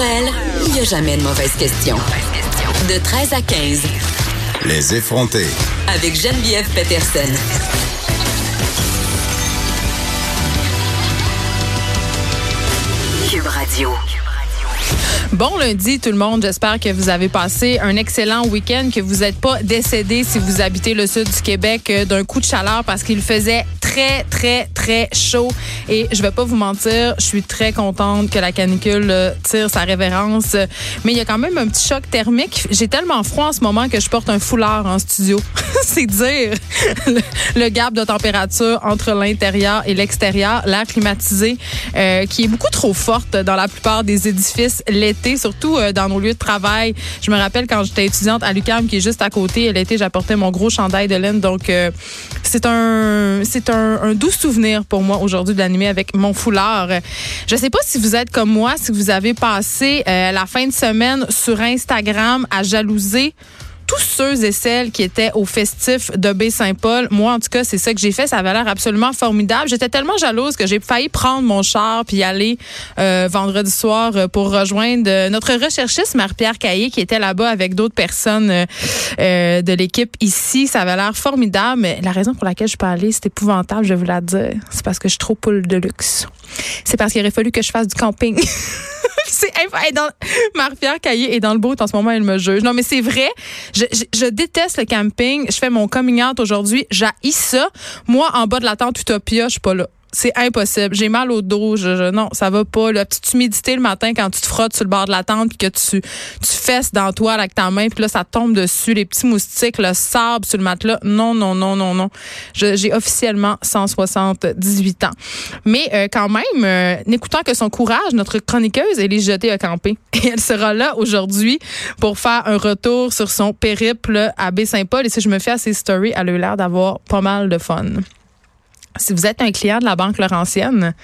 elle, il n'y a jamais de mauvaise question. De 13 à 15. Les effronter. Avec Geneviève Peterson. Cube Radio. Bon lundi tout le monde, j'espère que vous avez passé un excellent week-end, que vous n'êtes pas décédé si vous habitez le sud du Québec euh, d'un coup de chaleur parce qu'il faisait très très très chaud et je vais pas vous mentir, je suis très contente que la canicule euh, tire sa révérence, mais il y a quand même un petit choc thermique. J'ai tellement froid en ce moment que je porte un foulard en studio. C'est dire le, gap de température entre l'intérieur et l'extérieur, l'air climatisé euh, qui est beaucoup trop forte dans la plupart des édifices l'été surtout euh, dans nos lieux de travail. Je me rappelle quand j'étais étudiante à l'UQAM, qui est juste à côté, l'été, j'apportais mon gros chandail de laine. Donc, c'est un, c'est un, doux souvenir pour moi aujourd'hui d'animer avec mon foulard. Je sais pas si vous êtes comme moi, si vous avez passé euh, la fin de semaine sur Instagram à jalouser tous ceux et celles qui étaient au festif de Baie-Saint-Paul, moi, en tout cas, c'est ça que j'ai fait. Ça avait l'air absolument formidable. J'étais tellement jalouse que j'ai failli prendre mon char puis aller euh, vendredi soir euh, pour rejoindre notre recherchiste Marie-Pierre Caillé qui était là-bas avec d'autres personnes euh, de l'équipe ici. Ça avait l'air formidable, mais la raison pour laquelle je peux aller, c'est épouvantable, je vais vous la dire. C'est parce que je suis trop poule de luxe. C'est parce qu'il aurait fallu que je fasse du camping. c'est dans Marie-Pierre est dans le bout en ce moment, elle me juge. Non, mais c'est vrai. Je, je, déteste le camping. Je fais mon coming out aujourd'hui. J'haïs ça. Moi, en bas de la tente Utopia, je suis pas là c'est impossible. J'ai mal au dos. Je, non, ça va pas. La petite humidité le matin quand tu te frottes sur le bord de la tente puis que tu, tu fesses dans toi avec ta main puis là, ça tombe dessus. Les petits moustiques, le sable sur le matelas. Non, non, non, non, non. J'ai officiellement 178 ans. Mais euh, quand même, euh, n'écoutant que son courage, notre chroniqueuse, elle est jetée à camper. Et elle sera là aujourd'hui pour faire un retour sur son périple à Baie-Saint-Paul. Et si je me fais à ses stories, elle a eu l'air d'avoir pas mal de fun. Si vous êtes un client de la Banque Laurentienne,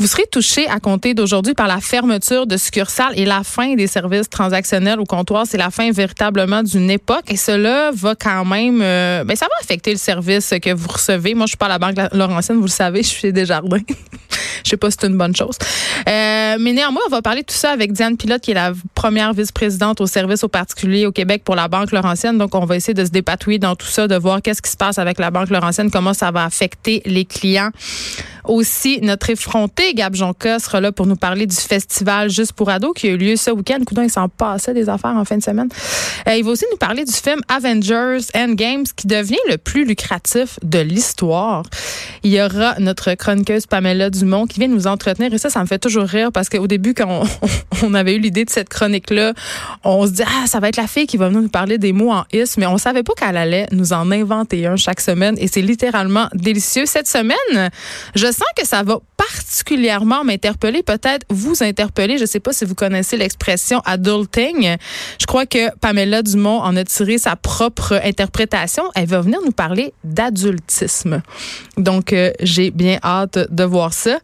vous serez touché à compter d'aujourd'hui par la fermeture de succursales et la fin des services transactionnels au comptoir. C'est la fin véritablement d'une époque et cela va quand même, euh, ben ça va affecter le service que vous recevez. Moi, je suis pas à la Banque Laurentienne, vous le savez, je suis des jardins. je sais pas si c'est une bonne chose. Euh, mais néanmoins, on va parler de tout ça avec Diane Pilote, qui est la première vice-présidente au service aux particuliers au Québec pour la Banque Laurentienne. Donc, on va essayer de se dépatouiller dans tout ça, de voir qu'est-ce qui se passe avec la Banque Laurentienne, comment ça va affecter les clients aussi, notre effronté Gab Jonca sera là pour nous parler du festival Juste pour ados qui a eu lieu ce week-end. Coudon, il s'en passait des affaires en fin de semaine. Euh, il va aussi nous parler du film Avengers Endgames qui devient le plus lucratif de l'histoire. Il y aura notre chroniqueuse Pamela Dumont qui vient nous entretenir et ça, ça me fait toujours rire parce qu'au début, quand on, avait eu l'idée de cette chronique-là, on se dit, ah, ça va être la fille qui va venir nous parler des mots en is, mais on savait pas qu'elle allait nous en inventer un chaque semaine et c'est littéralement délicieux. Cette semaine, sens que ça va particulièrement m'interpeller, peut-être vous interpeller. Je ne sais pas si vous connaissez l'expression adulting. Je crois que Pamela Dumont en a tiré sa propre interprétation. Elle va venir nous parler d'adultisme. Donc, euh, j'ai bien hâte de voir ça.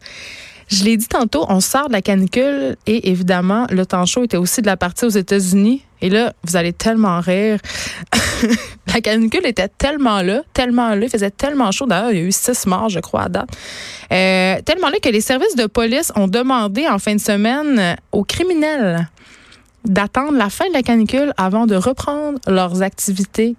Je l'ai dit tantôt, on sort de la canicule et évidemment, le temps chaud était aussi de la partie aux États-Unis. Et là, vous allez tellement rire. la canicule était tellement là, tellement là, il faisait tellement chaud. D'ailleurs, il y a eu six morts, je crois, à date. Euh, tellement là que les services de police ont demandé en fin de semaine aux criminels d'attendre la fin de la canicule avant de reprendre leurs activités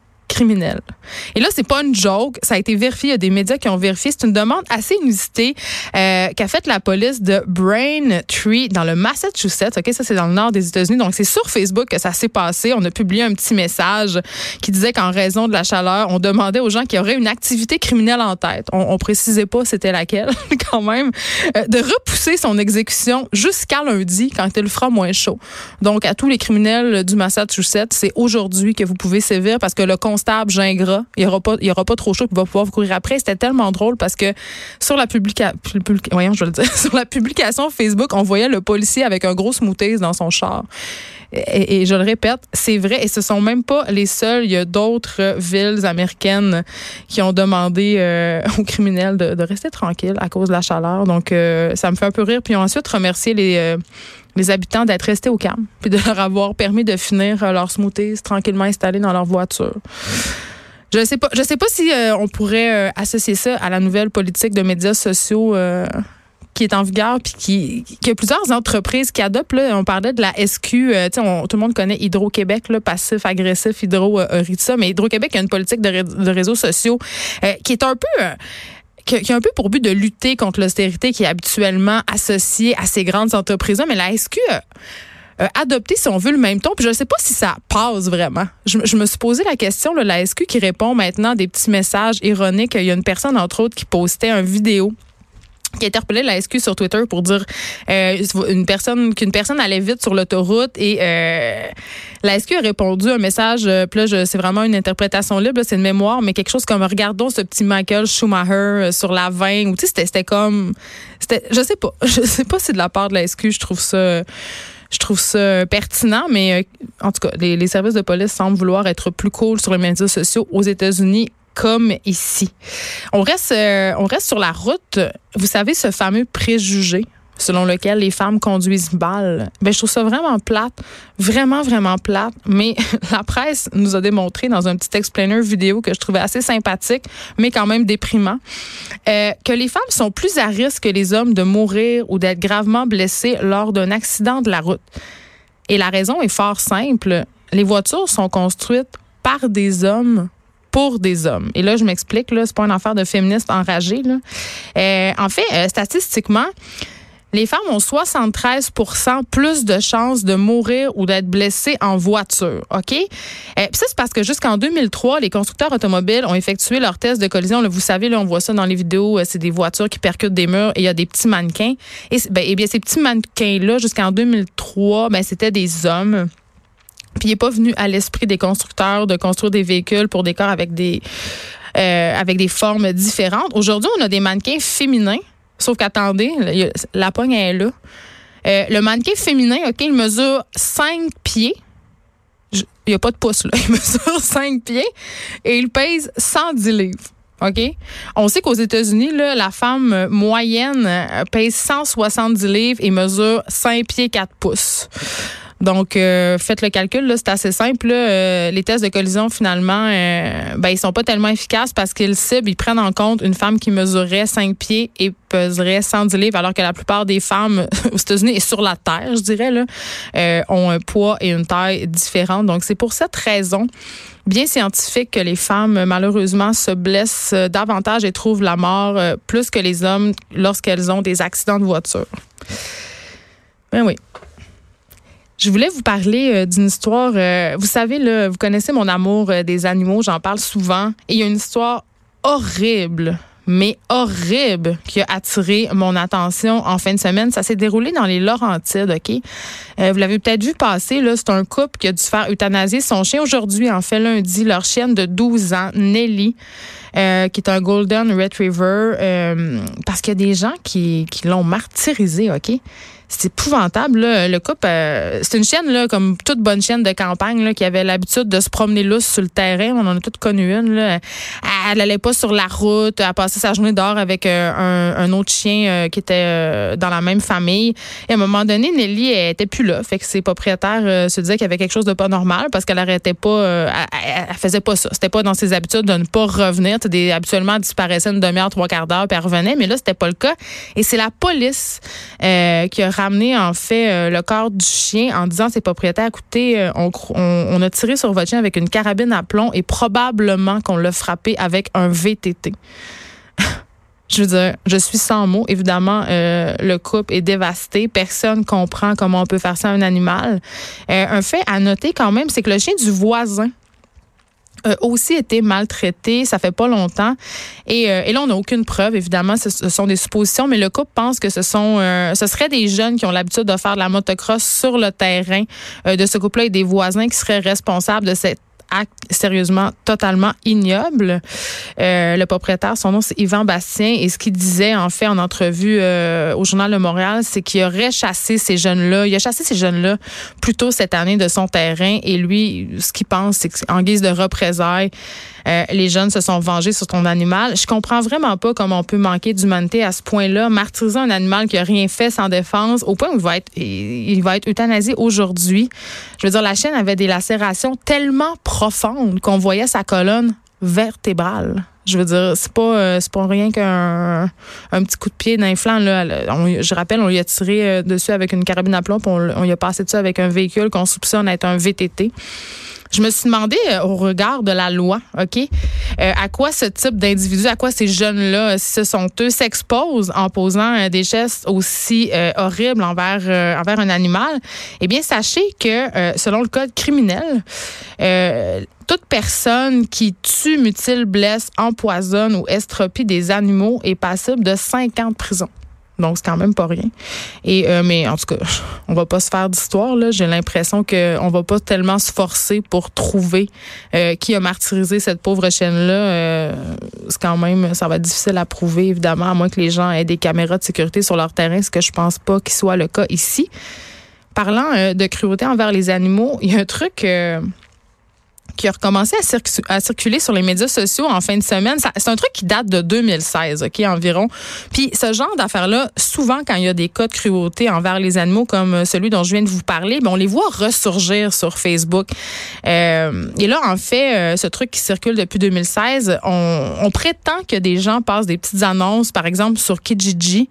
Et là, c'est pas une joke. Ça a été vérifié. Il y a des médias qui ont vérifié. C'est une demande assez inusitée euh, qu'a faite la police de Braintree dans le Massachusetts. Ok, ça c'est dans le nord des États-Unis. Donc c'est sur Facebook que ça s'est passé. On a publié un petit message qui disait qu'en raison de la chaleur, on demandait aux gens qui auraient une activité criminelle en tête. On, on précisait pas c'était laquelle quand même euh, de repousser son exécution jusqu'à lundi quand il fera moins chaud. Donc à tous les criminels du Massachusetts, c'est aujourd'hui que vous pouvez sévir parce que le il y aura pas, il y aura pas trop chaud qu'il va pouvoir courir après. C'était tellement drôle parce que sur la publication, voyons, je le dire, sur la publication Facebook, on voyait le policier avec un gros smoothies dans son char. Et, je le répète, c'est vrai, et ce sont même pas les seuls. Il y a d'autres villes américaines qui ont demandé euh, aux criminels de, rester tranquilles à cause de la chaleur. Donc, euh, ça me fait un peu rire. Puis ensuite remercier les euh, les habitants d'être restés au calme, puis de leur avoir permis de finir euh, leur smoothies tranquillement installés dans leur voiture. Je sais pas, je sais pas si euh, on pourrait euh, associer ça à la nouvelle politique de médias sociaux qui est en vigueur puis qui, a plusieurs entreprises qui adoptent. Là, on parlait de la SQ. Tout le monde connaît Hydro-Québec, passif, agressif, Hydro euh, mais Hydro-Québec a une politique de, réseaux sociaux qui est un peu qui, a un peu pour but de lutter contre l'austérité qui est habituellement associée à ces grandes entreprises-là. Mais la SQ a adopté, si on veut, le même ton. Puis je ne sais pas si ça passe vraiment. Je, me suis posé la question, là, la SQ qui répond maintenant des petits messages ironiques. Il y a une personne, entre autres, qui postait une vidéo qui interpellait la SQ sur Twitter pour dire euh, une personne qu'une personne allait vite sur l'autoroute et euh, la SQ a répondu un message euh, c'est vraiment une interprétation libre c'est une mémoire mais quelque chose comme regardons ce petit Michael Schumacher euh, sur la 20 ou tu sais c'était comme c'était je sais pas je sais pas si de la part de la SQ je trouve ça je trouve ça pertinent, mais en tout cas, les, les, services de police semblent vouloir être plus cool sur les médias sociaux aux États-Unis comme ici. On reste, euh, on reste sur la route. Vous savez, ce fameux préjugé selon lequel les femmes conduisent balle. Ben, je trouve ça vraiment plate, vraiment, vraiment plate. Mais la presse nous a démontré dans un petit explainer vidéo que je trouvais assez sympathique, mais quand même déprimant, euh, que les femmes sont plus à risque que les hommes de mourir ou d'être gravement blessées lors d'un accident de la route. Et la raison est fort simple. Les voitures sont construites par des hommes pour des hommes. Et là, je m'explique, là, c'est pas une affaire de féministes enragés. Là. Euh, en fait, euh, statistiquement, les femmes ont 73% plus de chances de mourir ou d'être blessées en voiture. OK? Euh, ça, c'est parce que jusqu'en 2003, les constructeurs automobiles ont effectué leur test de collision. Vous savez, là, on voit ça dans les vidéos, c'est des voitures qui percutent des murs et il y a des petits mannequins. Et, ben, eh bien, ces petits mannequins-là, jusqu'en 2003, ben, c'était des hommes. Puis il n'est pas venu à l'esprit des constructeurs de construire des véhicules pour des corps avec des euh, avec des formes différentes. Aujourd'hui, on a des mannequins féminins, sauf qu'attendez, la pogne est là. Euh, le mannequin féminin, OK, il mesure 5 pieds. Il n'y a pas de pouce, là. Il mesure 5 pieds et il pèse 110 livres. OK? On sait qu'aux États-Unis, la femme moyenne euh, pèse 170 livres et mesure 5 pieds 4 pouces. Donc, euh, faites le calcul, là, c'est assez simple. Euh, les tests de collision, finalement, euh, ben, ils sont pas tellement efficaces parce qu'ils ciblent, ils prennent en compte une femme qui mesurerait 5 pieds et peserait 110 livres, alors que la plupart des femmes aux États-Unis sur la Terre, je dirais, là, ont un poids et une taille différente. Donc, c'est pour cette raison bien scientifique que les femmes, malheureusement, se blessent davantage et trouvent la mort plus que les hommes lorsqu'elles ont des accidents de voiture. Ben oui. Je voulais vous parler euh, d'une histoire. Euh, vous savez, là, vous connaissez mon amour euh, des animaux, j'en parle souvent. Et il y a une histoire horrible, mais horrible, qui a attiré mon attention en fin de semaine. Ça s'est déroulé dans les Laurentides, OK? vous l'avez peut-être vu passer, là, c'est un couple qui a dû faire euthanasier son chien aujourd'hui, en fait, lundi. Leur chienne de 12 ans, Nelly, qui est un Golden Retriever, parce qu'il y a des gens qui, qui l'ont martyrisé, OK? C'est épouvantable. Là. Le couple, euh, c'est une chienne là, comme toute bonne chienne de campagne là, qui avait l'habitude de se promener lousse sur le terrain. On en a toutes connu une. Là. Elle n'allait pas sur la route. Elle passait sa journée dehors avec euh, un, autre chien euh, qui était dans la même famille. Et à un moment donné, Nelly elle était plus là. Fait que ses propriétaires se disaient qu'il y avait quelque chose de pas normal parce qu'elle arrêtait pas. Elle, faisait pas ça. C'était pas dans ses habitudes de ne pas revenir. Des, habituellement, elle disparaissait une demi-heure, trois quarts d'heure, puis elle revenait. Mais là, c'était pas le cas. Et c'est la police qui a ramener en fait euh, le corps du chien en disant à ses propriétaires écoutez, euh, on, a tiré sur votre chien avec une carabine à plomb et probablement qu'on l'a frappé avec un VTT. je veux dire, je suis sans mots. Évidemment, euh, le couple est dévasté. Personne comprend comment on peut faire ça à un animal. un fait à noter quand même, c'est que le chien du voisin a aussi été maltraité, ça fait pas longtemps. Et, euh, et là, on n'a aucune preuve, évidemment, ce, sont des suppositions, mais le couple pense que ce sont, euh, ce seraient des jeunes qui ont l'habitude de faire de la motocross sur le terrain euh, de ce couple-là et des voisins qui seraient responsables de cette acte sérieusement totalement ignoble. Euh, le propriétaire, son nom c'est Yvan Bastien, et ce qu'il disait en fait en entrevue euh, au journal de Montréal, c'est qu'il aurait chassé ces jeunes-là. Il a chassé ces jeunes-là plus tôt cette année de son terrain, et lui, ce qu'il pense, c'est qu'en guise de représailles, euh, les jeunes se sont vengés sur ton animal. Je comprends vraiment pas comment on peut manquer d'humanité à ce point-là, martyriser un animal qui a rien fait sans défense, au point où il va être, il va être euthanasié aujourd'hui. Je veux dire, la chienne avait des lacérations tellement profondes qu'on voyait sa colonne vertébrale. Je veux dire, c'est pas euh, pas rien qu'un un petit coup de pied d'un flanc. Là. je rappelle, on lui a tiré euh, dessus avec une carabine à plomb, on, on lui a passé dessus avec un véhicule qu'on soupçonne être un VTT. Je me suis demandé euh, au regard de la loi, OK, euh, à quoi ce type d'individu, à quoi ces jeunes-là, si ce sont eux, s'exposent en posant euh, des gestes aussi horribles envers, un animal? Eh bien, sachez que selon le code criminel, toute personne qui tue, mutile, blesse, empoisonne ou estropie des animaux est passible de 5 ans de prison. Donc, c'est quand même pas rien. Et, euh, mais en tout cas, on va pas se faire d'histoire. Là. J'ai l'impression qu'on va pas tellement se forcer pour trouver euh, qui a martyrisé cette pauvre chaîne-là. Euh, c'est quand même, ça va être difficile à prouver, évidemment, à moins que les gens aient des caméras de sécurité sur leur terrain, ce que je pense pas qu'il soit le cas ici. Parlant de cruauté envers les animaux, il y a un truc qui a recommencé à, circuler sur les médias sociaux en fin de semaine. C'est un truc qui date de 2016, OK, environ. Puis ce genre d'affaires-là, souvent quand il y a des cas de cruauté envers les animaux comme euh, celui dont je viens de vous parler, ben, on les voit ressurgir sur Facebook. Euh, et là, en fait, euh, ce truc qui circule depuis 2016, on, on, prétend que des gens passent des petites annonces, par exemple sur Kijiji,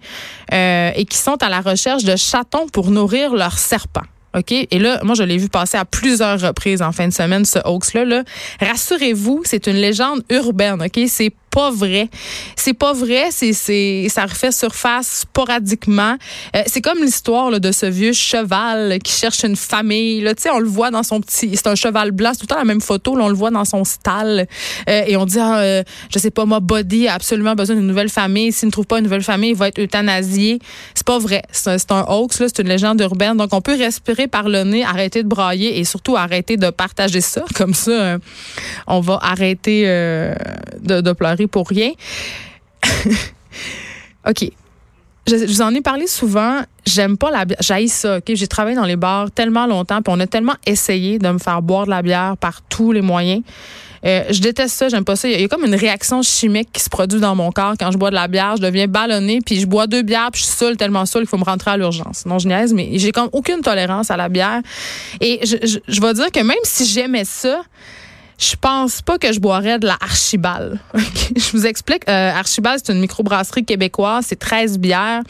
euh, et qui sont à la recherche de chatons pour nourrir leurs serpents. OK? Et là, moi, je l'ai vu passer à plusieurs reprises en fin de semaine, ce hoax-là. Là. Rassurez-vous, c'est une légende urbaine, OK? C'est pas vrai. C'est pas vrai, c'est c'est ça refait surface sporadiquement. Euh, c'est comme l'histoire de ce vieux cheval qui cherche une famille. Là, tu sais, on le voit dans son petit, c'est un cheval blanc, c'est tout le temps la même photo. Là, on le voit dans son stall euh, et on dit, ah, euh, je sais pas, moi, Body a absolument besoin d'une nouvelle famille. S'il ne trouve pas une nouvelle famille, il va être euthanasié. C'est pas vrai. C'est un, hoax là, c'est une légende urbaine. Donc on peut respirer par le nez, arrêter de brailler et surtout arrêter de partager ça. Comme ça, on va arrêter de pleurer pour rien. OK. Je, vous en ai parlé souvent. J'aime pas la bière. J'haïs ça. J'ai travaillé dans les bars tellement longtemps, puis on a tellement essayé de me faire boire de la bière par tous les moyens. Euh, je déteste ça, j'aime pas ça. Il y, a comme une réaction chimique qui se produit dans mon corps quand je bois de la bière. Je deviens ballonnée, puis je bois deux bières, puis je suis seule, tellement seule, il faut me rentrer à l'urgence. Non, je niaise, mais j'ai comme aucune tolérance à la bière. Et je vais dire que même si j'aimais ça, je pense pas que je boirais de la Archibald. Je vous explique. Euh, Archibald, c'est une microbrasserie québécoise. C'est 13 bières.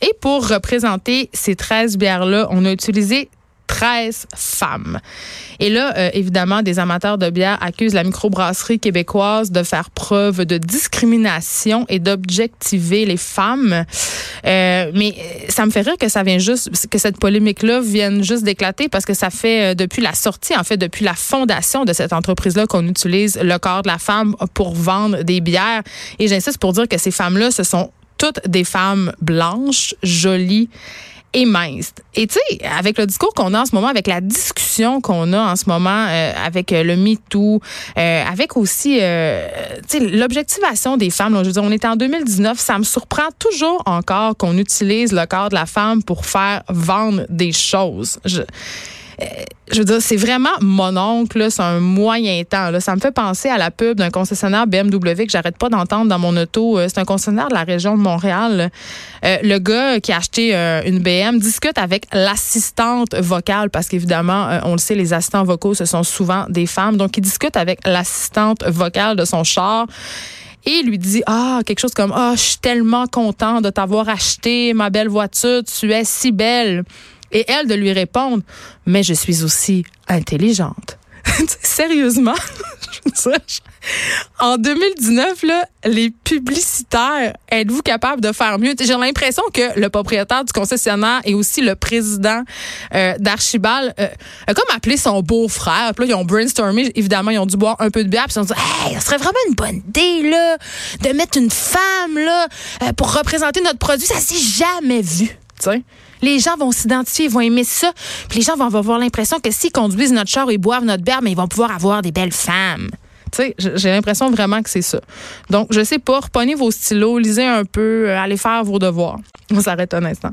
Et pour représenter ces 13 bières-là, on a utilisé 13 femmes. Et là, euh, évidemment, des amateurs de bière accusent la microbrasserie québécoise de faire preuve de discrimination et d'objectiver les femmes. Euh, mais euh, ça me fait rire que ça vient juste, que cette polémique-là vienne juste d'éclater parce que ça fait depuis la sortie, en fait, depuis la fondation de cette entreprise-là qu'on utilise le corps de la femme pour vendre des bières. Et j'insiste pour dire que ces femmes-là, ce sont toutes des femmes blanches, jolies et mince. Et tu sais, avec le discours qu'on a en ce moment, avec la discussion qu'on a en ce moment, euh, avec euh, le MeToo, euh, avec aussi, euh, l'objectivation des femmes. je veux dire, on est en 2019, ça me surprend toujours encore qu'on utilise le corps de la femme pour faire vendre des choses. Je, je veux dire, c'est vraiment mon oncle, c'est un moyen temps. Là. Ça me fait penser à la pub d'un concessionnaire BMW que j'arrête pas d'entendre dans mon auto. Euh, c'est un concessionnaire de la région de Montréal. Euh, le gars qui a acheté euh, une BM discute avec l'assistante vocale parce qu'évidemment, on le sait, les assistants vocaux, ce sont souvent des femmes. Donc, il discute avec l'assistante vocale de son char et lui dit ah quelque chose comme ah je suis tellement content de t'avoir acheté ma belle voiture tu es si belle et elle de lui répondre, mais je suis aussi intelligente. Sérieusement, en 2019, là, les publicitaires, êtes-vous capable de faire mieux? J'ai l'impression que le propriétaire du concessionnaire et aussi le président euh, d'Archibald euh, a comme appelé son beau-frère. Puis là, ils ont brainstormé. Évidemment, ils ont dû boire un peu de bière. Puis ils ont dit, hey, ce serait vraiment une bonne idée, là, de mettre une femme, là, euh, pour représenter notre produit. Ça s'est jamais vu. sais les gens vont s'identifier, ils vont aimer ça. Puis les gens vont avoir l'impression que s'ils conduisent notre char et boivent notre bière, mais ils vont pouvoir avoir des belles femmes. Tu sais, j'ai l'impression vraiment que c'est ça. Donc, je sais pas, reprenez vos stylos, lisez un peu, euh, allez faire vos devoirs. On s'arrête un instant.